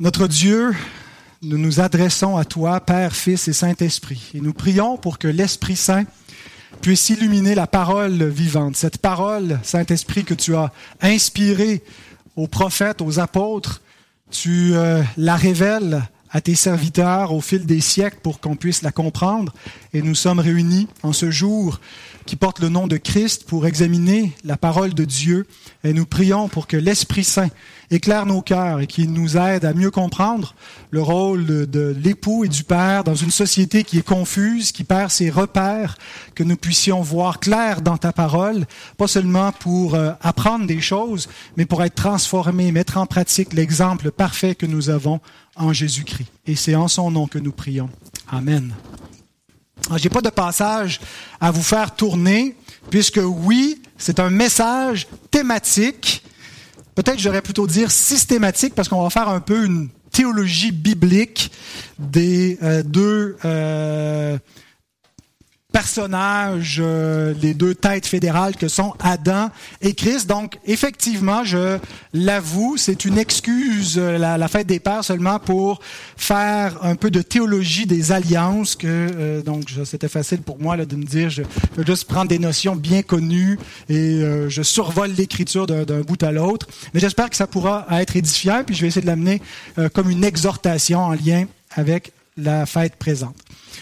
Notre Dieu, nous nous adressons à toi, Père, Fils et Saint-Esprit, et nous prions pour que l'Esprit Saint puisse illuminer la parole vivante, cette parole, Saint-Esprit, que tu as inspirée aux prophètes, aux apôtres, tu euh, la révèles à tes serviteurs au fil des siècles pour qu'on puisse la comprendre. Et nous sommes réunis en ce jour qui porte le nom de Christ pour examiner la parole de Dieu. Et nous prions pour que l'Esprit Saint éclaire nos cœurs et qu'il nous aide à mieux comprendre le rôle de, l'époux et du père dans une société qui est confuse, qui perd ses repères, que nous puissions voir clair dans ta parole, pas seulement pour euh, apprendre des choses, mais pour être transformés, mettre en pratique l'exemple parfait que nous avons en Jésus-Christ. Et c'est en son nom que nous prions. Amen. Je n'ai pas de passage à vous faire tourner, puisque oui, c'est un message thématique, peut-être j'aurais plutôt dire systématique, parce qu'on va faire un peu une théologie biblique des euh, deux euh, personnages, euh, les deux têtes fédérales que sont Adam et Christ. Donc, effectivement, je l'avoue, c'est une excuse, euh, la, fête des pères, seulement pour faire un peu de théologie des alliances. Que euh, donc, c'était facile pour moi là, de me dire, je, veux juste prendre des notions bien connues et je survole l'écriture d'un bout à l'autre. Mais j'espère que ça pourra être édifiant. Puis, je vais essayer de l'amener comme une exhortation en lien avec la fête présente.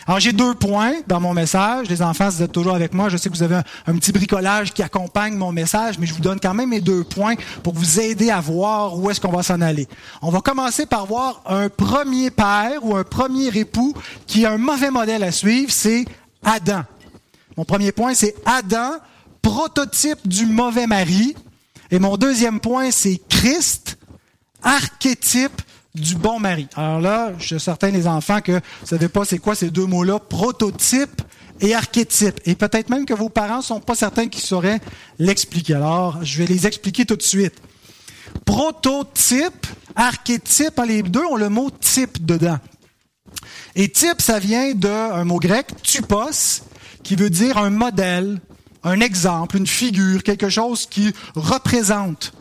Alors j'ai deux points dans mon message. Les enfants, vous êtes toujours avec moi. Je sais que vous avez un, petit bricolage qui accompagne mon message, mais je vous donne quand même mes deux points pour vous aider à voir où est-ce qu'on va s'en aller. On va commencer par voir un premier père ou un premier époux qui a un mauvais modèle à suivre, c'est Adam. Mon premier point, c'est Adam, prototype du mauvais mari. Et mon deuxième point, c'est Christ, archétype du bon mari. Alors là, je suis certain les enfants que vous savez pas c'est quoi ces deux mots-là, prototype et archétype. Et peut-être même que vos parents sont pas certains qu'ils sauraient l'expliquer. Alors, je vais les expliquer tout de suite. Prototype, archétype, hein, les deux ont le mot type dedans. Et type, ça vient d'un mot grec, typos, qui veut dire un modèle, un exemple, une figure, quelque chose qui représente.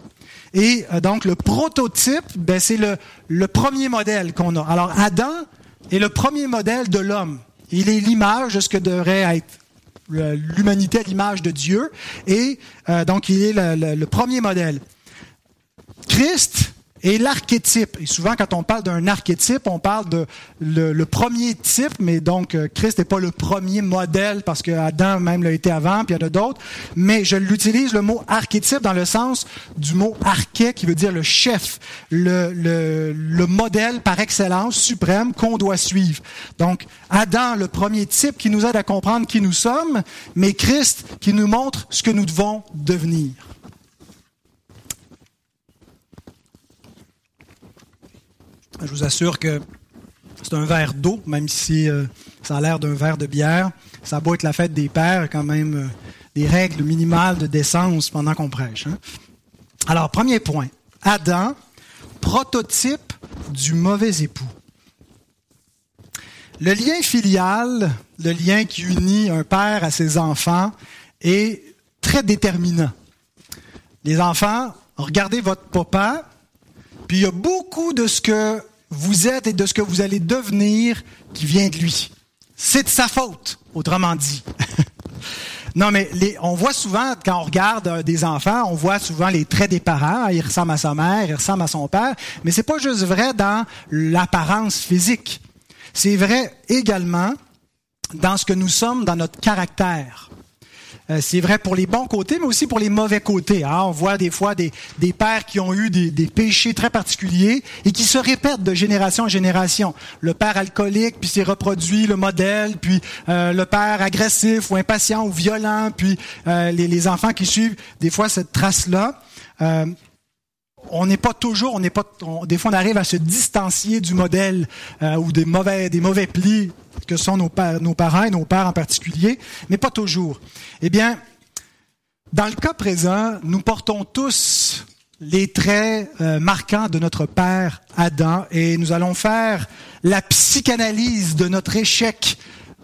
Et euh, donc, le prototype, ben, c'est le, le premier modèle qu'on a. Alors, Adam est le premier modèle de l'homme. Il est l'image de ce que devrait être l'humanité à l'image de Dieu. Et euh, donc, il est le, le premier modèle. Christ, et l'archétype. Et souvent, quand on parle d'un archétype, on parle de le, premier type, mais donc euh, Christ n'est pas le premier modèle parce que Adam même l'a été avant, puis il y en a d'autres. Mais je l'utilise le mot archétype dans le sens du mot arché, qui veut dire le chef, le, le, le modèle par excellence suprême qu'on doit suivre. Donc, Adam, le premier type qui nous aide à comprendre qui nous sommes, mais Christ qui nous montre ce que nous devons devenir. Je vous assure que c'est un verre d'eau, même si euh, ça a l'air d'un verre de bière. Ça doit être la fête des pères, quand même euh, des règles minimales de décence pendant qu'on prêche. Hein. Alors, premier point. Adam, prototype du mauvais époux. Le lien filial, le lien qui unit un père à ses enfants, est très déterminant. Les enfants, regardez votre papa, puis il y a beaucoup de ce que vous êtes et de ce que vous allez devenir qui vient de lui. C'est de sa faute, autrement dit. non, mais on voit souvent, quand on regarde euh, des enfants, on voit souvent les traits des parents. Il ressemble à sa mère, il ressemble à son père. Mais c'est pas juste vrai dans l'apparence physique. C'est vrai également dans ce que nous sommes, dans notre caractère. Euh, c'est vrai pour les bons côtés, mais aussi pour les mauvais côtés. Hein. On voit des fois des, des pères qui ont eu des, des, péchés très particuliers et qui se répètent de génération en génération. Le père alcoolique, puis s'est reproduit le modèle, puis euh, le père agressif ou impatient ou violent, puis euh, les, les, enfants qui suivent des fois cette trace-là on n'est pas toujours, on n'est pas, des fois on arrive à se distancier du modèle ou des mauvais, des mauvais plis que sont nos, nos parents et nos pères en particulier, mais pas toujours. Eh bien, dans le cas présent, nous portons tous les traits euh, marquants de notre père Adam et nous allons faire la psychanalyse de notre échec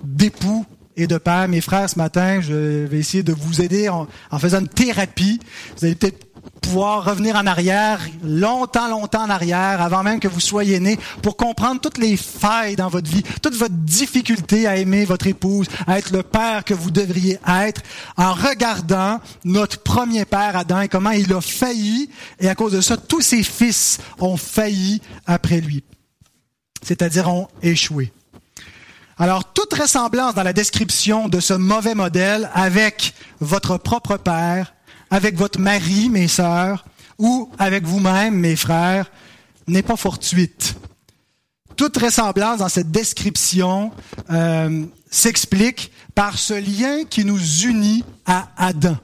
d'époux et de père. Mes frères, ce matin, je vais essayer de vous aider en, en faisant une thérapie. Vous allez peut-être pouvoir revenir en arrière, longtemps, longtemps en arrière, avant même que vous soyez né, pour comprendre toutes les failles dans votre vie, toute votre difficulté à aimer votre épouse, à être le père que vous devriez être, en regardant notre premier père Adam et comment il a failli, et à cause de ça, tous ses fils ont failli après lui, c'est-à-dire ont échoué. Alors, toute ressemblance dans la description de ce mauvais modèle avec votre propre père avec votre mari, mes sœurs, ou avec vous-même, mes frères, n'est pas fortuite. Toute ressemblance dans cette description euh, s'explique par ce lien qui nous unit à Adam.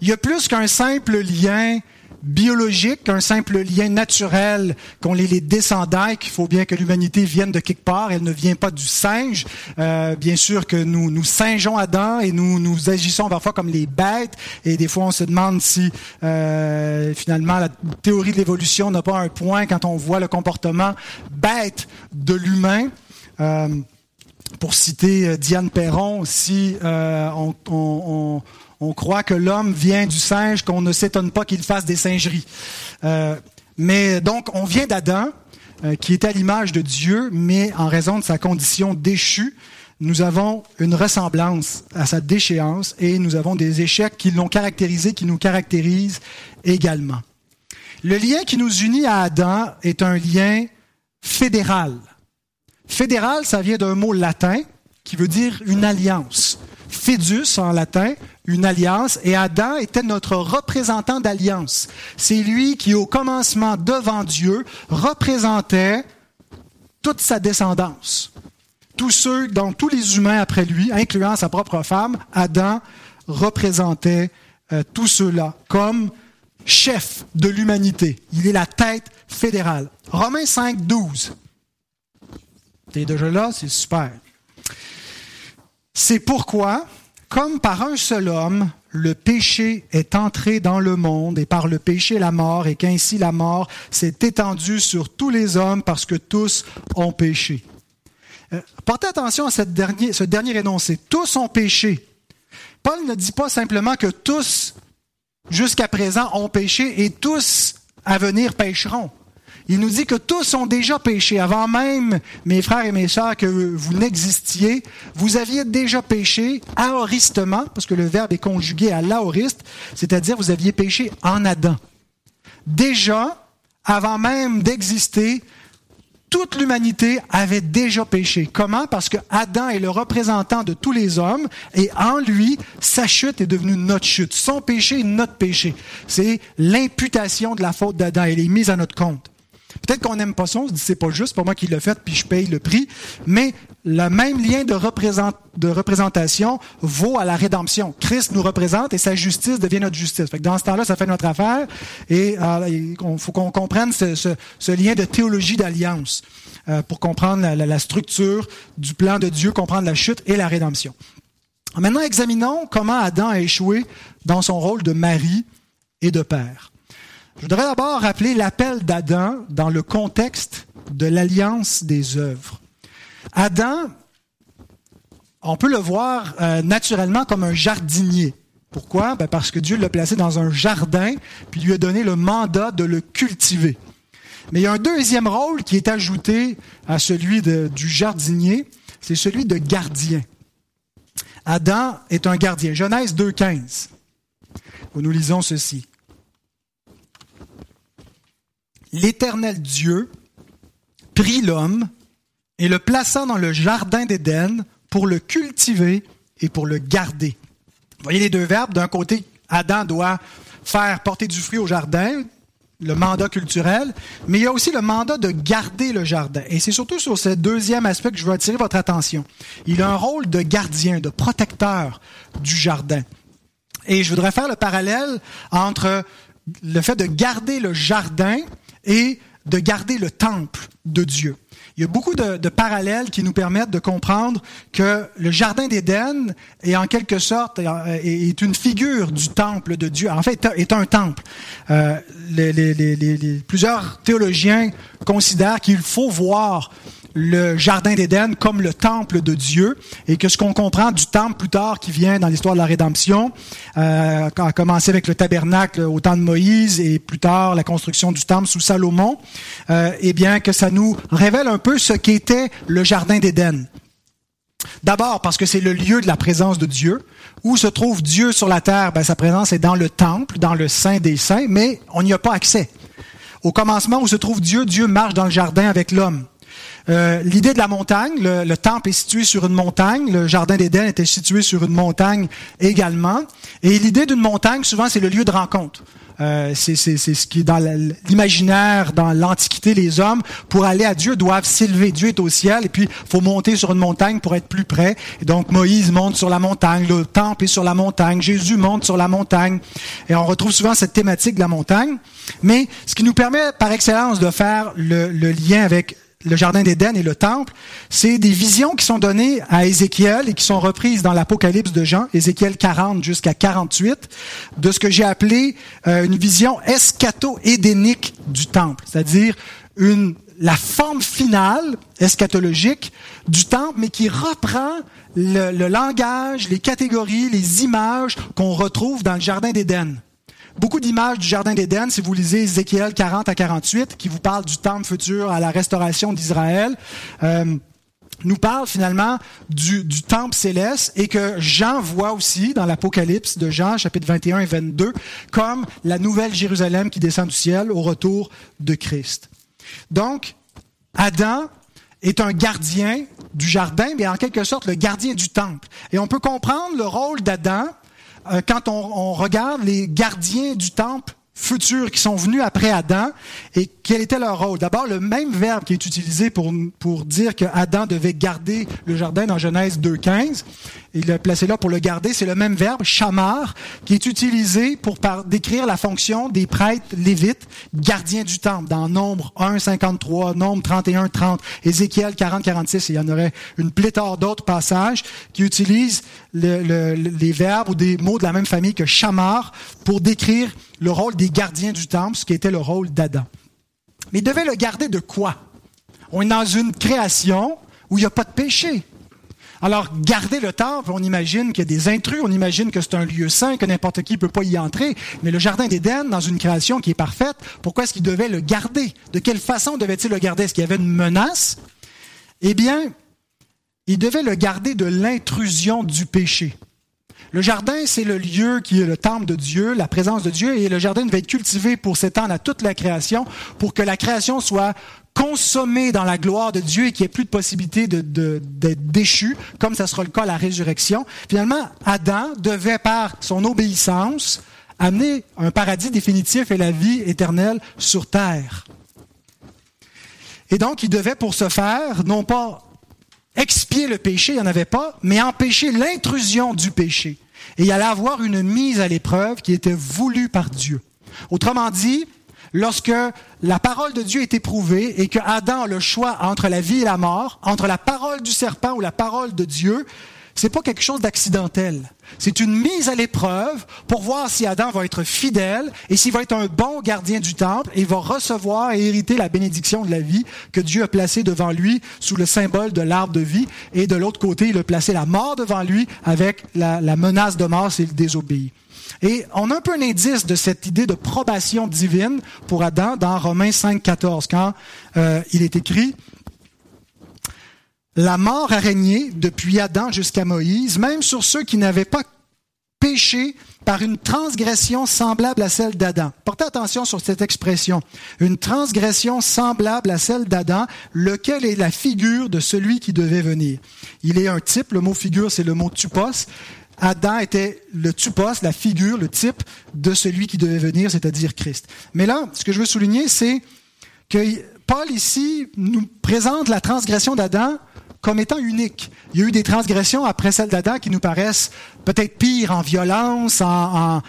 Il y a plus qu'un simple lien biologique, un simple lien naturel qu'ont les, les descendants qu'il faut bien que l'humanité vienne de quelque part. Elle ne vient pas du singe. Euh, bien sûr que nous nous singeons Adam et nous nous agissons parfois comme les bêtes. Et des fois, on se demande si euh, finalement la théorie de l'évolution n'a pas un point quand on voit le comportement bête de l'humain. Euh, pour citer Diane Perron, si on on croit que l'homme vient du singe, qu'on ne s'étonne pas qu'il fasse des singeries. Euh, mais donc, on vient d'Adam, euh, qui est à l'image de Dieu, mais en raison de sa condition déchue, nous avons une ressemblance à sa déchéance et nous avons des échecs qui l'ont caractérisé, qui nous caractérisent également. Le lien qui nous unit à Adam est un lien fédéral. Fédéral, ça vient d'un mot latin qui veut dire une alliance. Fidus en latin, une alliance, et Adam était notre représentant d'alliance. C'est lui qui, au commencement devant Dieu, représentait toute sa descendance. Tous ceux, donc tous les humains après lui, incluant sa propre femme, Adam représentait euh, tous ceux-là comme chef de l'humanité. Il est la tête fédérale. Romains 5, 12. T'es déjà là, c'est super. C'est pourquoi, comme par un seul homme, le péché est entré dans le monde et par le péché la mort, et qu'ainsi la mort s'est étendue sur tous les hommes parce que tous ont péché. Euh, portez attention à cette dernier, ce dernier énoncé. Tous ont péché. Paul ne dit pas simplement que tous, jusqu'à présent, ont péché et tous à venir pécheront. Il nous dit que tous ont déjà péché. Avant même, mes frères et mes sœurs, que vous n'existiez, vous aviez déjà péché aoristement, parce que le verbe est conjugué à l'aoriste, c'est-à-dire vous aviez péché en Adam. Déjà, avant même d'exister, toute l'humanité avait déjà péché. Comment? Parce que Adam est le représentant de tous les hommes et en lui, sa chute est devenue notre chute. Son péché est notre péché. C'est l'imputation de la faute d'Adam. Elle est mise à notre compte. Peut-être qu'on n'aime pas ça, on se dit c'est pas juste, pour moi qui l'ai fait, puis je paye le prix. Mais le même lien de, représentation vaut à la rédemption. Christ nous représente et sa justice devient notre justice. dans ce temps-là, ça fait notre affaire et euh, il faut qu'on comprenne ce, lien de théologie d'alliance euh, pour comprendre la, structure du plan de Dieu, comprendre la chute et la rédemption. Maintenant, examinons comment Adam a échoué dans son rôle de mari et de père. Je voudrais d'abord rappeler l'appel d'Adam dans le contexte de l'alliance des œuvres. Adam, on peut le voir euh, naturellement comme un jardinier. Pourquoi? Ben Parce que Dieu l'a placé dans un jardin, puis lui a donné le mandat de le cultiver. Mais il y a un deuxième rôle qui est ajouté à celui du jardinier, c'est celui de gardien. Adam est un gardien. Genèse 2.15. Où nous lisons ceci l'Éternel Dieu prit l'homme et le plaça dans le jardin d'Éden pour le cultiver et pour le garder. Vous voyez les deux verbes. D'un côté, Adam doit faire porter du fruit au jardin, le mandat culturel, mais il y a aussi le mandat de garder le jardin. Et c'est surtout sur ce deuxième aspect que je veux attirer votre attention. Il a un rôle de gardien, de protecteur du jardin. Et je voudrais faire le parallèle entre le fait de garder le jardin et de garder le temple de Dieu. Il y a beaucoup de, parallèles qui nous permettent de comprendre que le jardin d'Éden est en quelque sorte est une figure du temple de Dieu. En fait, est un temple. Euh, plusieurs théologiens considèrent qu'il faut voir le jardin d'Éden comme le temple de Dieu et que ce qu'on comprend du temple plus tard qui vient dans l'histoire de la rédemption, euh, a commencé avec le tabernacle au temps de Moïse et plus tard la construction du temple sous Salomon, euh, eh bien que ça nous révèle un peu ce qu'était le jardin d'Éden. D'abord parce que c'est le lieu de la présence de Dieu. Où se trouve Dieu sur la terre? Ben, Sa présence est dans le temple, dans le Saint des Saints, mais on n'y a pas accès. Au commencement, où se trouve Dieu, Dieu marche dans le jardin avec l'homme. Euh, l'idée de la montagne, le, temple est situé sur une montagne, le jardin d'Éden était situé sur une montagne également. Et l'idée d'une montagne, souvent, c'est le lieu de rencontre. Euh, c'est ce qui, dans l'imaginaire, dans l'Antiquité, les hommes, pour aller à Dieu, doivent s'élever. Dieu est au ciel, et puis faut monter sur une montagne pour être plus près. Et donc Moïse monte sur la montagne, le temple est sur la montagne, Jésus monte sur la montagne. Et on retrouve souvent cette thématique de la montagne. Mais ce qui nous permet par excellence de faire le, le lien avec le jardin d'Éden et le temple, c'est des visions qui sont données à Ézéchiel et qui sont reprises dans l'Apocalypse de Jean, Ézéchiel 40 jusqu'à 48, de ce que j'ai appelé euh, une vision eschato-édénique du temple, c'est-à-dire une la forme finale eschatologique du temple, mais qui reprend le, le langage, les catégories, les images qu'on retrouve dans le jardin d'Éden beaucoup d'images du Jardin d'Éden, si vous lisez Ézéchiel 40 à 48, qui vous parle du temple futur à la restauration d'Israël. Euh, nous parle finalement du, du, temple céleste et que Jean voit aussi dans l'Apocalypse de Jean, chapitre 21 et 22, comme la nouvelle Jérusalem qui descend du ciel au retour de Christ. Donc, Adam est un gardien du jardin, mais en quelque sorte le gardien du temple. Et on peut comprendre le rôle d'Adam euh, quand on, regarde les gardiens du temple futurs qui sont venus après Adam et quel était leur rôle? D'abord, le même verbe qui est utilisé pour, pour dire que Adam devait garder le jardin dans Genèse 2.15, il l'a placé là pour le garder, c'est le même verbe, chamar, qui est utilisé pour décrire la fonction des prêtres lévites, gardiens du temple, dans Nombre 1, 53, Nombre 31, 30, Ézéchiel 40, 46, et il y en aurait une pléthore d'autres passages qui utilisent les verbes ou des mots de la même famille que chamar pour décrire le rôle des gardiens du temple, ce qui était le rôle d'Adam. Mais il devait le garder de quoi? On est dans une création où il n'y a pas de péché. Alors, garder le temple, on imagine qu'il y a des intrus, on imagine que c'est un lieu saint, que n'importe qui ne peut pas y entrer. Mais le jardin d'Éden, dans une création qui est parfaite, pourquoi est-ce qu'il devait le garder? De quelle façon devait-il le garder? Est-ce qu'il y avait une menace? Eh bien, il devait le garder de l'intrusion du péché. Le jardin, c'est le lieu qui est le temple de Dieu, la présence de Dieu, et le jardin devait être cultivé pour s'étendre à toute la création, pour que la création soit consommée dans la gloire de Dieu et qu'il n'y ait plus de possibilité d'être déchu, comme ça sera le cas à la résurrection. Finalement, Adam devait, par son obéissance, amener un paradis définitif et la vie éternelle sur terre. Et donc, il devait pour ce faire, non pas expier le péché, il n'y en avait pas, mais empêcher l'intrusion du péché. Et il allait avoir une mise à l'épreuve qui était voulue par Dieu. Autrement dit, lorsque la parole de Dieu est éprouvée et que Adam a le choix entre la vie et la mort, entre la parole du serpent ou la parole de Dieu, c'est pas quelque chose d'accidentel. C'est une mise à l'épreuve pour voir si Adam va être fidèle et s'il va être un bon gardien du temple et va recevoir et hériter la bénédiction de la vie que Dieu a placée devant lui sous le symbole de l'arbre de vie. Et de l'autre côté, il a placé la mort devant lui avec la, menace de mort s'il désobéit. Et on a un peu un indice de cette idée de probation divine pour Adam dans Romains 5, 14, quand euh, il est écrit la mort a régné depuis Adam jusqu'à Moïse, même sur ceux qui n'avaient pas péché par une transgression semblable à celle d'Adam. Portez attention sur cette expression. Une transgression semblable à celle d'Adam, lequel est la figure de celui qui devait venir? Il est un type, le mot figure, c'est le mot tupos. Adam était le tupos, la figure, le type de celui qui devait venir, c'est-à-dire Christ. Mais là, ce que je veux souligner, c'est que Paul ici nous présente la transgression d'Adam comme étant unique. Il y a eu des transgressions après celle d'Adam qui nous paraissent peut-être pires en violence, en,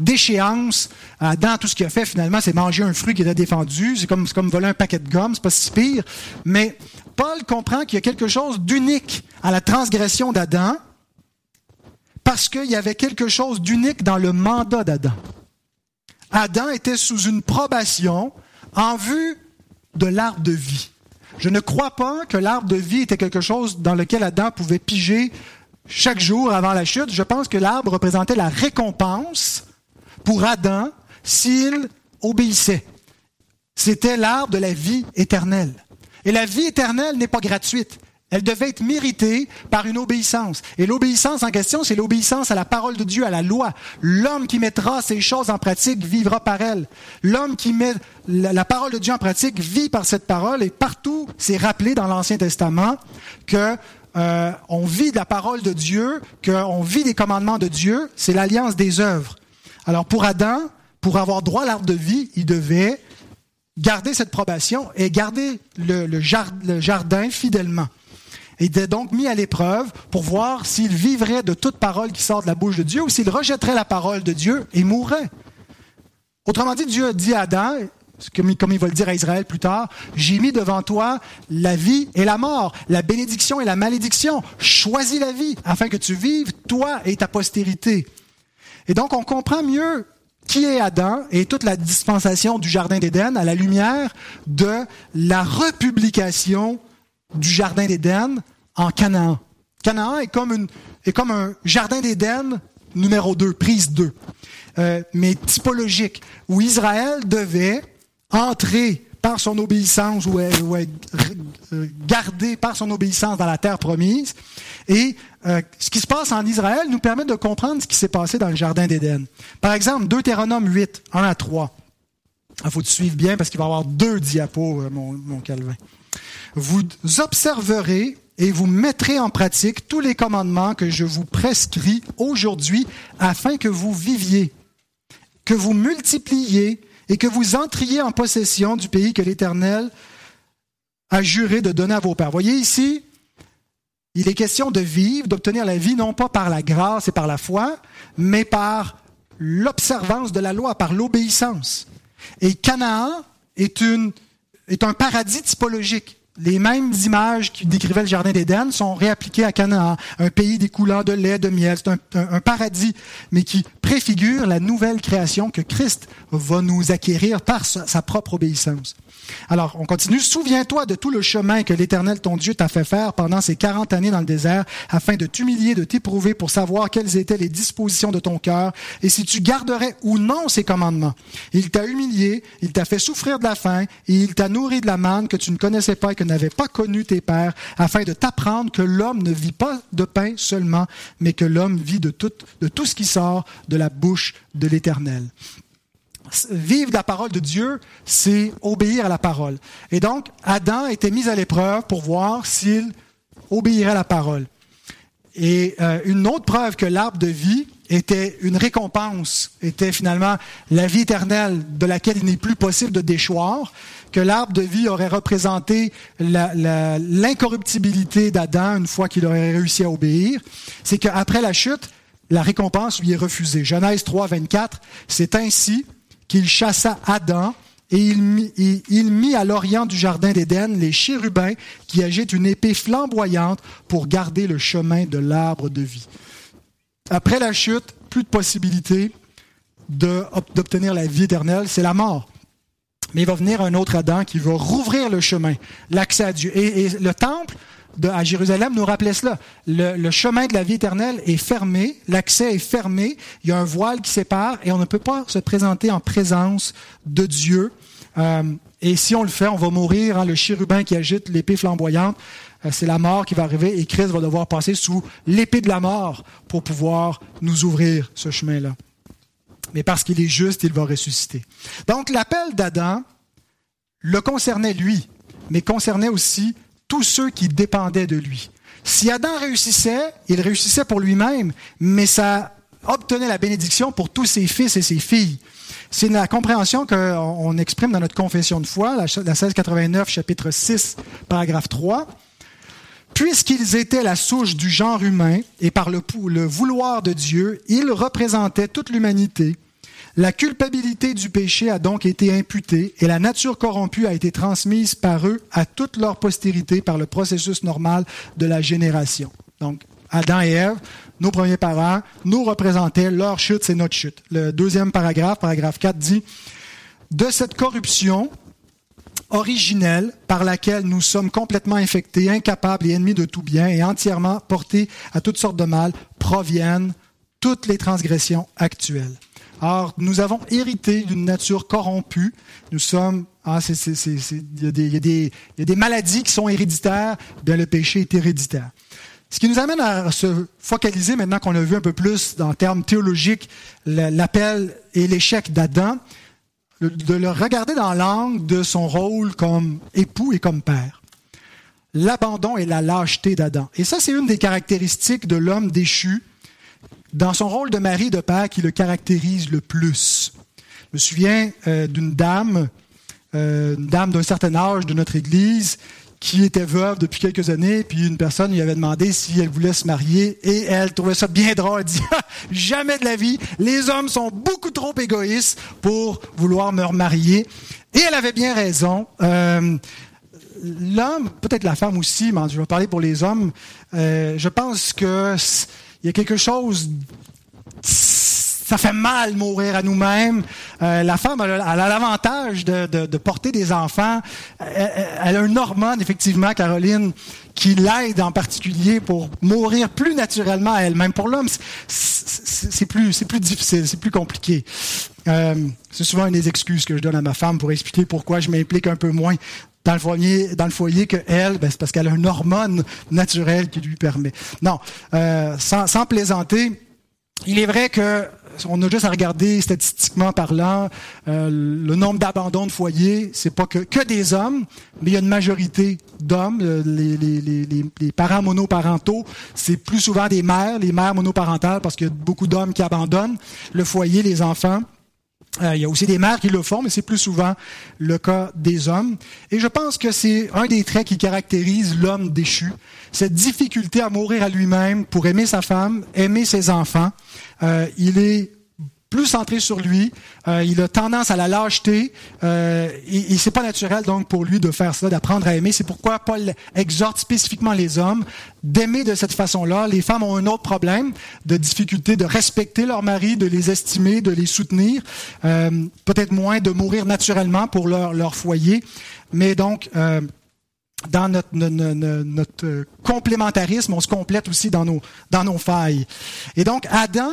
déchéance. Adam, tout ce qu'il a fait finalement, c'est manger un fruit qui était défendu. C'est comme, comme voler un paquet de gomme, c'est pas si pire. Mais Paul comprend qu'il y a quelque chose d'unique à la transgression d'Adam parce qu'il y avait quelque chose d'unique dans le mandat d'Adam. Adam était sous une probation en vue de l'arbre de vie. Je ne crois pas que l'arbre de vie était quelque chose dans lequel Adam pouvait piger chaque jour avant la chute. Je pense que l'arbre représentait la récompense pour Adam s'il obéissait. C'était l'arbre de la vie éternelle. Et la vie éternelle n'est pas gratuite. Elle devait être méritée par une obéissance. Et l'obéissance en question, c'est l'obéissance à la parole de Dieu, à la loi. L'homme qui mettra ces choses en pratique vivra par elles. L'homme qui met la, parole de Dieu en pratique vit par cette parole. Et partout, c'est rappelé dans l'Ancien Testament que euh, on vit de la parole de Dieu, qu'on vit des commandements de Dieu. C'est l'alliance des œuvres. Alors pour Adam, pour avoir droit à l'arbre de vie, il devait garder cette probation et garder le, jardin, fidèlement. Il était donc mis à l'épreuve pour voir s'il vivrait de toute parole qui sort de la bouche de Dieu ou s'il rejetterait la parole de Dieu et mourrait. Autrement dit, Dieu dit à Adam, comme il va le dire à Israël plus tard, j'ai mis devant toi la vie et la mort, la bénédiction et la malédiction. Choisis la vie afin que tu vives, toi et ta postérité. Et donc, on comprend mieux qui est Adam et toute la dispensation du Jardin d'Éden à la lumière de la republication du Jardin d'Éden en Canaan. Canaan est comme, un Jardin d'Éden numéro 2, prise 2, euh, mais typologique, où Israël devait entrer par son obéissance ou, ou gardé par son obéissance dans la terre promise. Et euh, ce qui se passe en Israël nous permet de comprendre ce qui s'est passé dans le Jardin d'Éden. Par exemple, Deutéronome 8, 1 à 3. Il faut te suivre bien parce qu'il va y avoir deux diapos, euh, mon Calvin. Vous observerez et vous mettrez en pratique tous les commandements que je vous prescris aujourd'hui afin que vous viviez, que vous multipliez et que vous entriez en possession du pays que l'Éternel a juré de donner à vos pères. Voyez ici, il est question de vivre, d'obtenir la vie non pas par la grâce et par la foi, mais par l'observance de la loi, par l'obéissance. Et Canaan est, une, est un paradis typologique. Les mêmes images qui décrivaient le Jardin d'Éden sont réappliquées à Canaan, un pays découlant de lait, de miel. C'est un, paradis, mais qui préfigure la nouvelle création que Christ va nous acquérir par sa propre obéissance. Alors, on continue. Souviens-toi de tout le chemin que l'Éternel, ton Dieu, t'a fait faire pendant ces quarante années dans le désert, afin de t'humilier, de t'éprouver pour savoir quelles étaient les dispositions de ton cœur et si tu garderais ou non ses commandements. Il t'a humilié, il t'a fait souffrir de la faim et il t'a nourri de la manne que tu ne connaissais pas et que n'avaient pas connu tes pères, afin de t'apprendre que l'homme ne vit pas de pain seulement, mais que l'homme vit de tout, de tout ce qui sort de la bouche de l'Éternel vivre la parole de Dieu, c'est obéir à la parole. Et donc, Adam était mis à l'épreuve pour voir s'il obéirait à la parole. Et euh, une autre preuve que l'arbre de vie était une récompense, était finalement la vie éternelle de laquelle il n'est plus possible de déchoir, que l'arbre de vie aurait représenté l'incorruptibilité d'Adam une fois qu'il aurait réussi à obéir, c'est qu'après la chute, la récompense lui est refusée. Genèse 3, 24, c'est ainsi qu'il chassa Adam et il mit, à l'orient du jardin d'Éden les chérubins qui agitent une épée flamboyante pour garder le chemin de l'arbre de vie. Après la chute, plus de possibilité d'obtenir la vie éternelle, c'est la mort. Mais il va venir un autre Adam qui va rouvrir le chemin, l'accès à Dieu. et le temple à Jérusalem nous rappelait cela. Le, chemin de la vie éternelle est fermé, l'accès est fermé, il y a un voile qui sépare et on ne peut pas se présenter en présence de Dieu. Euh, et si on le fait, on va mourir. Hein, le chérubin qui agite l'épée flamboyante, euh, c'est la mort qui va arriver et Christ va devoir passer sous l'épée de la mort pour pouvoir nous ouvrir ce chemin-là. Mais parce qu'il est juste, il va ressusciter. Donc l'appel d'Adam le concernait lui, mais concernait aussi tous ceux qui dépendaient de lui. Si Adam réussissait, il réussissait pour lui-même, mais ça obtenait la bénédiction pour tous ses fils et ses filles. C'est la compréhension qu'on exprime dans notre confession de foi, la 1689, chapitre 6, paragraphe 3. Puisqu'ils étaient la souche du genre humain et par le, vouloir de Dieu, ils représentaient toute l'humanité la culpabilité du péché a donc été imputée et la nature corrompue a été transmise par eux à toute leur postérité par le processus normal de la génération. Donc, Adam et Ève, nos premiers parents, nous représentaient leur chute, c'est notre chute. Le deuxième paragraphe, paragraphe 4, dit, de cette corruption originelle par laquelle nous sommes complètement infectés, incapables et ennemis de tout bien et entièrement portés à toutes sortes de mal proviennent toutes les transgressions actuelles. Or, nous avons hérité d'une nature corrompue. Nous sommes, ah, il y, a des maladies qui sont héréditaires. Bien, le péché est héréditaire. Ce qui nous amène à se focaliser maintenant qu'on a vu un peu plus dans termes théologiques l'appel et l'échec d'Adam, de le regarder dans l'angle de son rôle comme époux et comme père. L'abandon et la lâcheté d'Adam. Et ça, c'est une des caractéristiques de l'homme déchu dans son rôle de mari de père qui le caractérise le plus. Je me souviens euh, d'une dame, euh, une dame d'un certain âge de notre Église, qui était veuve depuis quelques années, puis une personne lui avait demandé si elle voulait se marier, et elle trouvait ça bien drôle. Elle dit jamais de la vie, les hommes sont beaucoup trop égoïstes pour vouloir me remarier. Et elle avait bien raison. Euh, l'homme, peut-être la femme aussi, mais je vais parler pour les hommes. Je pense que il y a quelque chose ça fait mal mourir à nous-mêmes. Euh, la femme, elle a l'avantage de, porter des enfants. Elle, a une hormone, effectivement, Caroline, qui l'aide en particulier pour mourir plus naturellement à elle-même. Pour l'homme, c'est plus, c'est plus difficile, c'est plus compliqué. Euh, c'est souvent une des excuses que je donne à ma femme pour expliquer pourquoi je m'implique un peu moins dans le foyer, dans le foyer que elle, ben c'est parce qu'elle a une hormone naturelle qui lui permet. Non, euh, sans, sans plaisanter, il est vrai que on a juste à regarder statistiquement parlant euh, le nombre d'abandons de foyers. C'est pas que, que des hommes, mais il y a une majorité d'hommes. Euh, les, les, les, les, parents monoparentaux, c'est plus souvent des mères, les mères monoparentales, parce qu'il y a beaucoup d'hommes qui abandonnent le foyer, les enfants. Euh, il y a aussi des mères qui le font, mais c'est plus souvent le cas des hommes. Et je pense que c'est un des traits qui caractérise l'homme déchu, cette difficulté à mourir à lui-même pour aimer sa femme, aimer ses enfants. Euh, il est plus centré sur lui. Euh, il a tendance à la lâcheté. Euh, et, et c'est pas naturel donc pour lui de faire ça, d'apprendre à aimer. C'est pourquoi Paul exhorte spécifiquement les hommes d'aimer de cette façon-là. Les femmes ont un autre problème de difficulté de respecter leur mari, de les estimer, de les soutenir. Euh, peut-être moins de mourir naturellement pour leur, leur foyer. Mais donc, euh, dans notre, notre, notre, complémentarisme, on se complète aussi dans nos, dans nos failles. Et donc, Adam,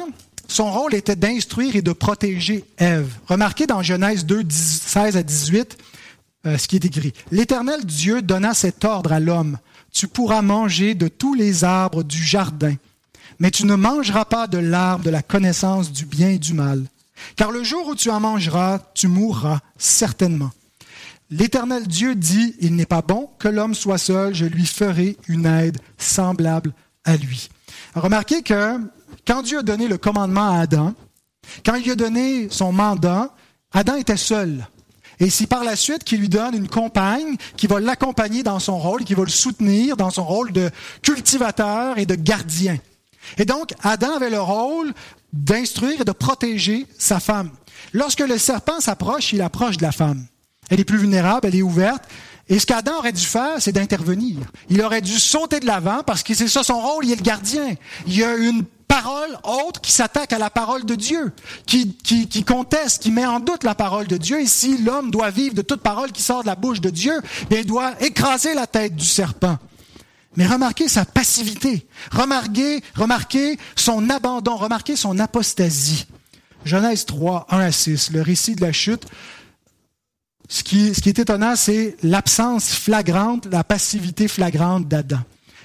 son rôle était d'instruire et de protéger Ève. Remarquez dans Genèse 2, 16 à 18, euh, ce qui est écrit. L'Éternel Dieu donna cet ordre à l'homme. Tu pourras manger de tous les arbres du jardin, mais tu ne mangeras pas de l'arbre de la connaissance du bien et du mal. Car le jour où tu en mangeras, tu mourras certainement. L'Éternel Dieu dit, Il n'est pas bon que l'homme soit seul, je lui ferai une aide semblable à lui. Remarquez que quand Dieu a donné le commandement à Adam, quand il lui a donné son mandat, Adam était seul. Et si par la suite qu'il lui donne une compagne qui va l'accompagner dans son rôle, qui va le soutenir dans son rôle de cultivateur et de gardien. Et donc, Adam avait le rôle d'instruire et de protéger sa femme. Lorsque le serpent s'approche, il approche de la femme. Elle est plus vulnérable, elle est ouverte. Et ce qu'Adam aurait dû faire, c'est d'intervenir. Il aurait dû sauter de l'avant parce que c'est ça son rôle, il est le gardien. Il y a une parole autre qui s'attaque à la parole de Dieu, qui, qui, qui, conteste, qui met en doute la parole de Dieu. Et si l'homme doit vivre de toute parole qui sort de la bouche de Dieu, il doit écraser la tête du serpent. Mais remarquez sa passivité, remarquez, remarquez son abandon, remarquez son apostasie. Genèse 3, 1 à 6, le récit de la chute. Ce qui, ce qui est étonnant, c'est l'absence flagrante, la passivité flagrante d'Adam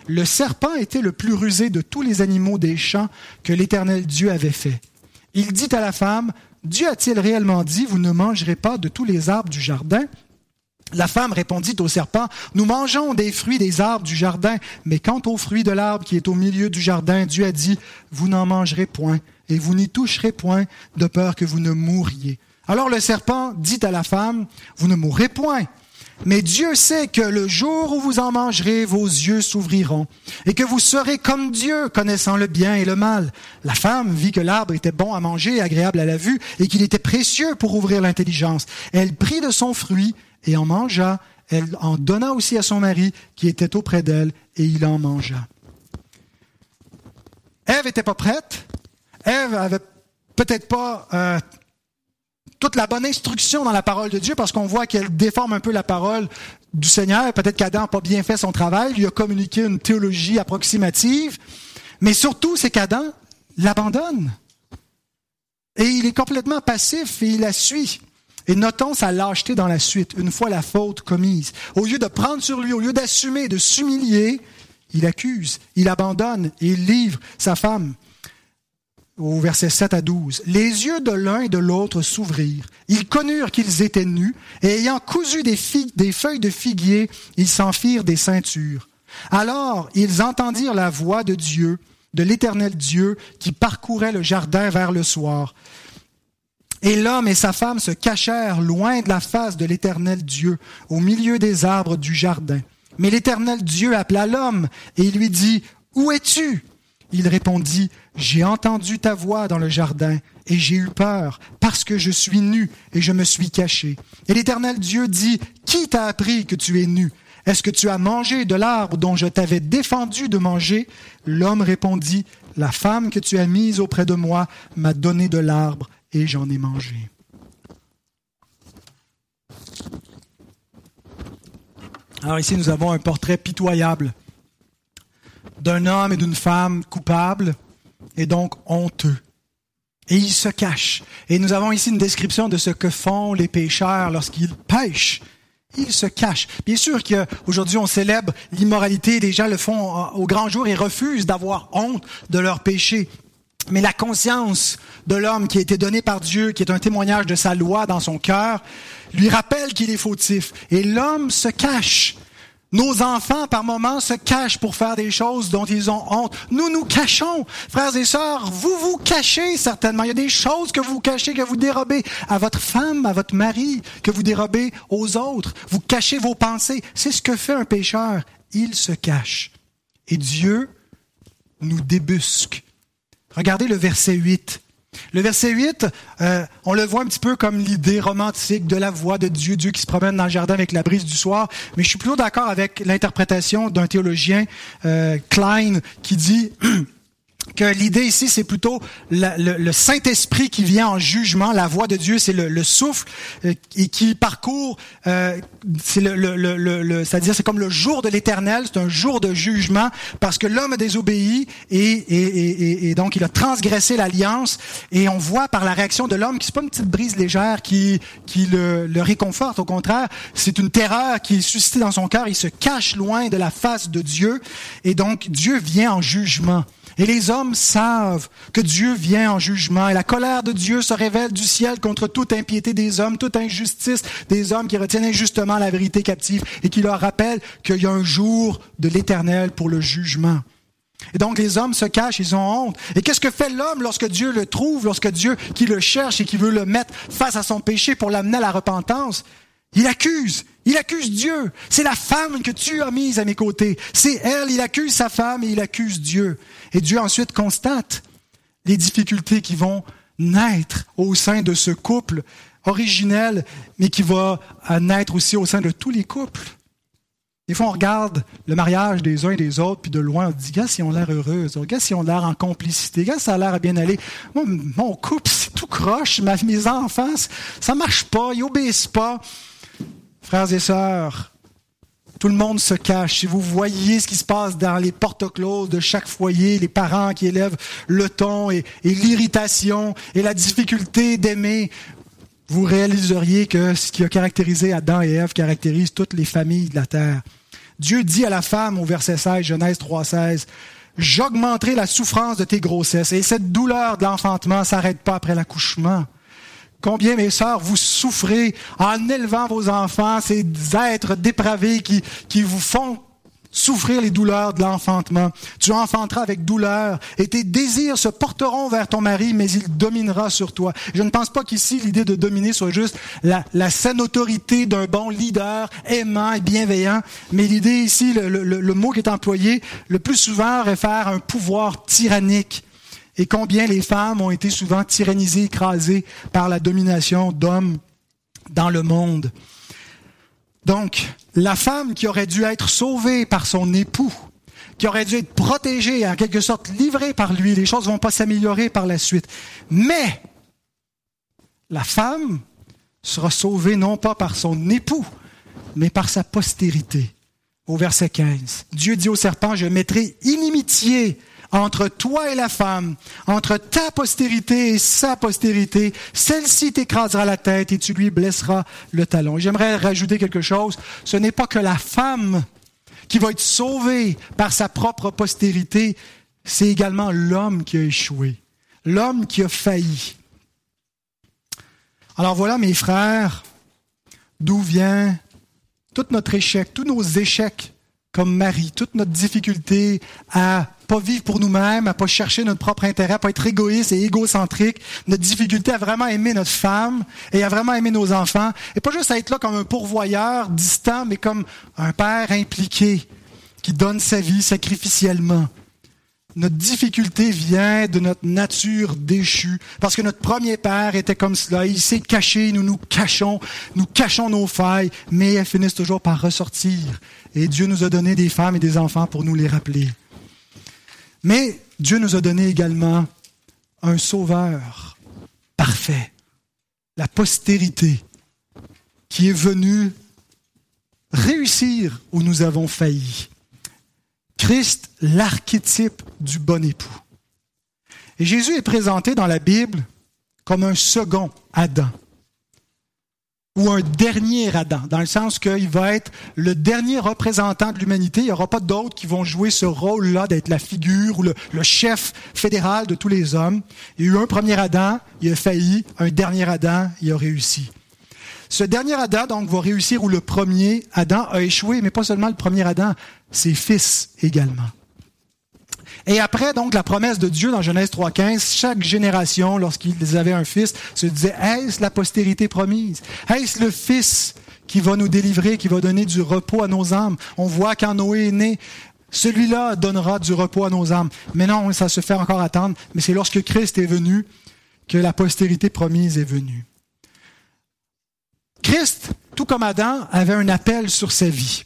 le serpent était le plus rusé de tous les animaux des champs que l'Éternel Dieu avait fait. Il dit à la femme, Dieu a-t-il réellement dit, vous ne mangerez pas de tous les arbres du jardin? La femme répondit au serpent, Nous mangeons des fruits des arbres du jardin, mais quant aux fruits de l'arbre qui est au milieu du jardin, Dieu a dit, Vous n'en mangerez point, et vous n'y toucherez point, de peur que vous ne mouriez. Alors le serpent dit à la femme, Vous ne mourrez point. Mais Dieu sait que le jour où vous en mangerez, vos yeux s'ouvriront et que vous serez comme Dieu, connaissant le bien et le mal. La femme vit que l'arbre était bon à manger, agréable à la vue et qu'il était précieux pour ouvrir l'intelligence. Elle prit de son fruit et en mangea. Elle en donna aussi à son mari qui était auprès d'elle et il en mangea. Ève n'était pas prête. Ève avait peut-être pas euh, toute la bonne instruction dans la parole de Dieu parce qu'on voit qu'elle déforme un peu la parole du Seigneur. Peut-être qu'Adam n'a pas bien fait son travail, lui a communiqué une théologie approximative. Mais surtout, c'est qu'Adam l'abandonne. Et il est complètement passif et il la suit. Et notons sa lâcheté dans la suite, une fois la faute commise. Au lieu de prendre sur lui, au lieu d'assumer, de s'humilier, il accuse, il abandonne et il livre sa femme. Au verset 7 à 12. Les yeux de l'un et de l'autre s'ouvrirent. Ils connurent qu'ils étaient nus, et ayant cousu des, feuilles de figuier, ils s'en firent des ceintures. Alors ils entendirent la voix de Dieu, de l'éternel Dieu, qui parcourait le jardin vers le soir. Et l'homme et sa femme se cachèrent loin de la face de l'éternel Dieu, au milieu des arbres du jardin. Mais l'Éternel Dieu appela l'homme et il lui dit, Où es-tu? Il répondit, J'ai entendu ta voix dans le jardin et j'ai eu peur parce que je suis nu et je me suis caché. Et l'Éternel Dieu dit, Qui t'a appris que tu es nu? Est-ce que tu as mangé de l'arbre dont je t'avais défendu de manger? L'homme répondit, La femme que tu as mise auprès de moi m'a donné de l'arbre et j'en ai mangé. Alors ici, nous avons un portrait pitoyable d'un homme et d'une femme coupables et donc honteux. Et ils se cachent. Et nous avons ici une description de ce que font les pécheurs lorsqu'ils pêchent. Ils se cachent. Bien sûr qu'aujourd'hui on célèbre l'immoralité, les gens le font au grand jour et refusent d'avoir honte de leur péché. Mais la conscience de l'homme qui a été donnée par Dieu, qui est un témoignage de sa loi dans son cœur, lui rappelle qu'il est fautif. Et l'homme se cache. Nos enfants, par moments, se cachent pour faire des choses dont ils ont honte. Nous nous cachons. Frères et sœurs, vous vous cachez certainement. Il y a des choses que vous cachez, que vous dérobez à votre femme, à votre mari, que vous dérobez aux autres. Vous cachez vos pensées. C'est ce que fait un pécheur. Il se cache. Et Dieu nous débusque. Regardez le verset 8. Le verset 8, euh, on le voit un petit peu comme l'idée romantique de la voix de Dieu, Dieu qui se promène dans le jardin avec la brise du soir, mais je suis plutôt d'accord avec l'interprétation d'un théologien, euh, Klein, qui dit que l'idée ici, c'est plutôt le, Saint-Esprit qui vient en jugement. La voix de Dieu, c'est le, souffle euh, et qui parcourt. Euh, c'est le, le, c'est-à-dire c'est comme le jour de l'Éternel. C'est un jour de jugement parce que l'homme a désobéi et, et, et, donc il a transgressé l'alliance. Et on voit par la réaction de l'homme qui c'est pas une petite brise légère qui qui le, réconforte. Au contraire, c'est une terreur qui est suscitée dans son cœur. Il se cache loin de la face de Dieu et donc Dieu vient en jugement. Et les hommes savent que Dieu vient en jugement et la colère de Dieu se révèle du ciel contre toute impiété des hommes, toute injustice des hommes qui retiennent injustement la vérité captive et qui leur rappelle qu'il y a un jour de l'éternel pour le jugement. Et donc les hommes se cachent, ils ont honte. Et qu'est-ce que fait l'homme lorsque Dieu le trouve, lorsque Dieu qui le cherche et qui veut le mettre face à son péché pour l'amener à la repentance? Il accuse, il accuse Dieu. C'est la femme que tu as mise à mes côtés. C'est elle, il accuse sa femme et il accuse Dieu. Et Dieu ensuite constate les difficultés qui vont naître au sein de ce couple originel, mais qui va naître aussi au sein de tous les couples. Des fois, on regarde le mariage des uns et des autres, puis de loin, on dit, gars, si on l'air heureux, gars, si on l'air en complicité, gars, ça a l'air à bien aller. mon couple, c'est tout croche, mes enfants, ça marche pas, ils obéissent pas. Frères et sœurs, tout le monde se cache. Si vous voyez ce qui se passe dans les porte closes de chaque foyer, les parents qui élèvent le ton et, l'irritation et la difficulté d'aimer, vous réaliseriez que ce qui a caractérisé Adam et Ève caractérise toutes les familles de la terre. Dieu dit à la femme au verset 16, Genèse 3.16, J'augmenterai la souffrance de tes grossesses. Et cette douleur de l'enfantement s'arrête pas après l'accouchement. Combien, mes sœurs, vous souffrez en élevant vos enfants, ces êtres dépravés qui, qui vous font souffrir les douleurs de l'enfantement. Tu enfanteras avec douleur et tes désirs se porteront vers ton mari, mais il dominera sur toi. Je ne pense pas qu'ici l'idée de dominer soit juste la, la saine autorité d'un bon leader aimant et bienveillant, mais l'idée ici, le, le, le, mot qui est employé, le plus souvent réfère à un pouvoir tyrannique et combien les femmes ont été souvent tyrannisées, écrasées par la domination d'hommes dans le monde. Donc, la femme qui aurait dû être sauvée par son époux, qui aurait dû être protégée, en quelque sorte livrée par lui, les choses vont pas s'améliorer par la suite. Mais, la femme sera sauvé non pas par son époux, mais par sa postérité. Au verset 15, Dieu dit au serpent, je mettrai inimitié entre toi et la femme, entre ta postérité et sa postérité. Celle-ci t'écrasera la tête et tu lui blesseras le talon. J'aimerais rajouter quelque chose. Ce n'est pas que la femme qui va être sauvée par sa propre postérité, c'est également l'homme qui a échoué, l'homme qui a failli. Alors voilà, mes frères, d'où vient tout notre échec, tous nos échecs comme Marie, toute notre difficulté à pas vivre pour nous-mêmes, à pas chercher notre propre intérêt, à pas être égoïste et égocentrique, notre difficulté à vraiment aimer notre femme et à vraiment aimer nos enfants, et pas juste à être là comme un pourvoyeur distant, mais comme un père impliqué qui donne sa vie sacrificiellement. Notre difficulté vient de notre nature déchue, parce que notre premier père était comme cela. Il s'est caché, nous nous cachons, nous cachons nos failles, mais elles finissent toujours par ressortir. Et Dieu nous a donné des femmes et des enfants pour nous les rappeler. Mais Dieu nous a donné également un sauveur parfait, la postérité, qui est venue réussir où nous avons failli. Christ, l'archétype du bon époux. Et Jésus est présenté dans la Bible comme un second Adam ou un dernier Adam, dans le sens qu'il va être le dernier représentant de l'humanité. Il n'y aura pas d'autres qui vont jouer ce rôle-là d'être la figure ou le, chef fédéral de tous les hommes. Il y a eu un premier Adam, il a failli, un dernier Adam, il a réussi. Ce dernier Adam, donc, va réussir où le premier Adam a échoué, mais pas seulement le premier Adam, ses fils également. Et après, donc, la promesse de Dieu dans Genèse 3.15, chaque génération, lorsqu'ils avaient un fils, se disait, est-ce la postérité promise? Est-ce le fils qui va nous délivrer, qui va donner du repos à nos âmes? On voit quand Noé est né, celui-là donnera du repos à nos âmes. Mais non, ça se fait encore attendre. Mais c'est lorsque Christ est venu que la postérité promise est venue. Christ, tout comme Adam, avait un appel sur sa vie.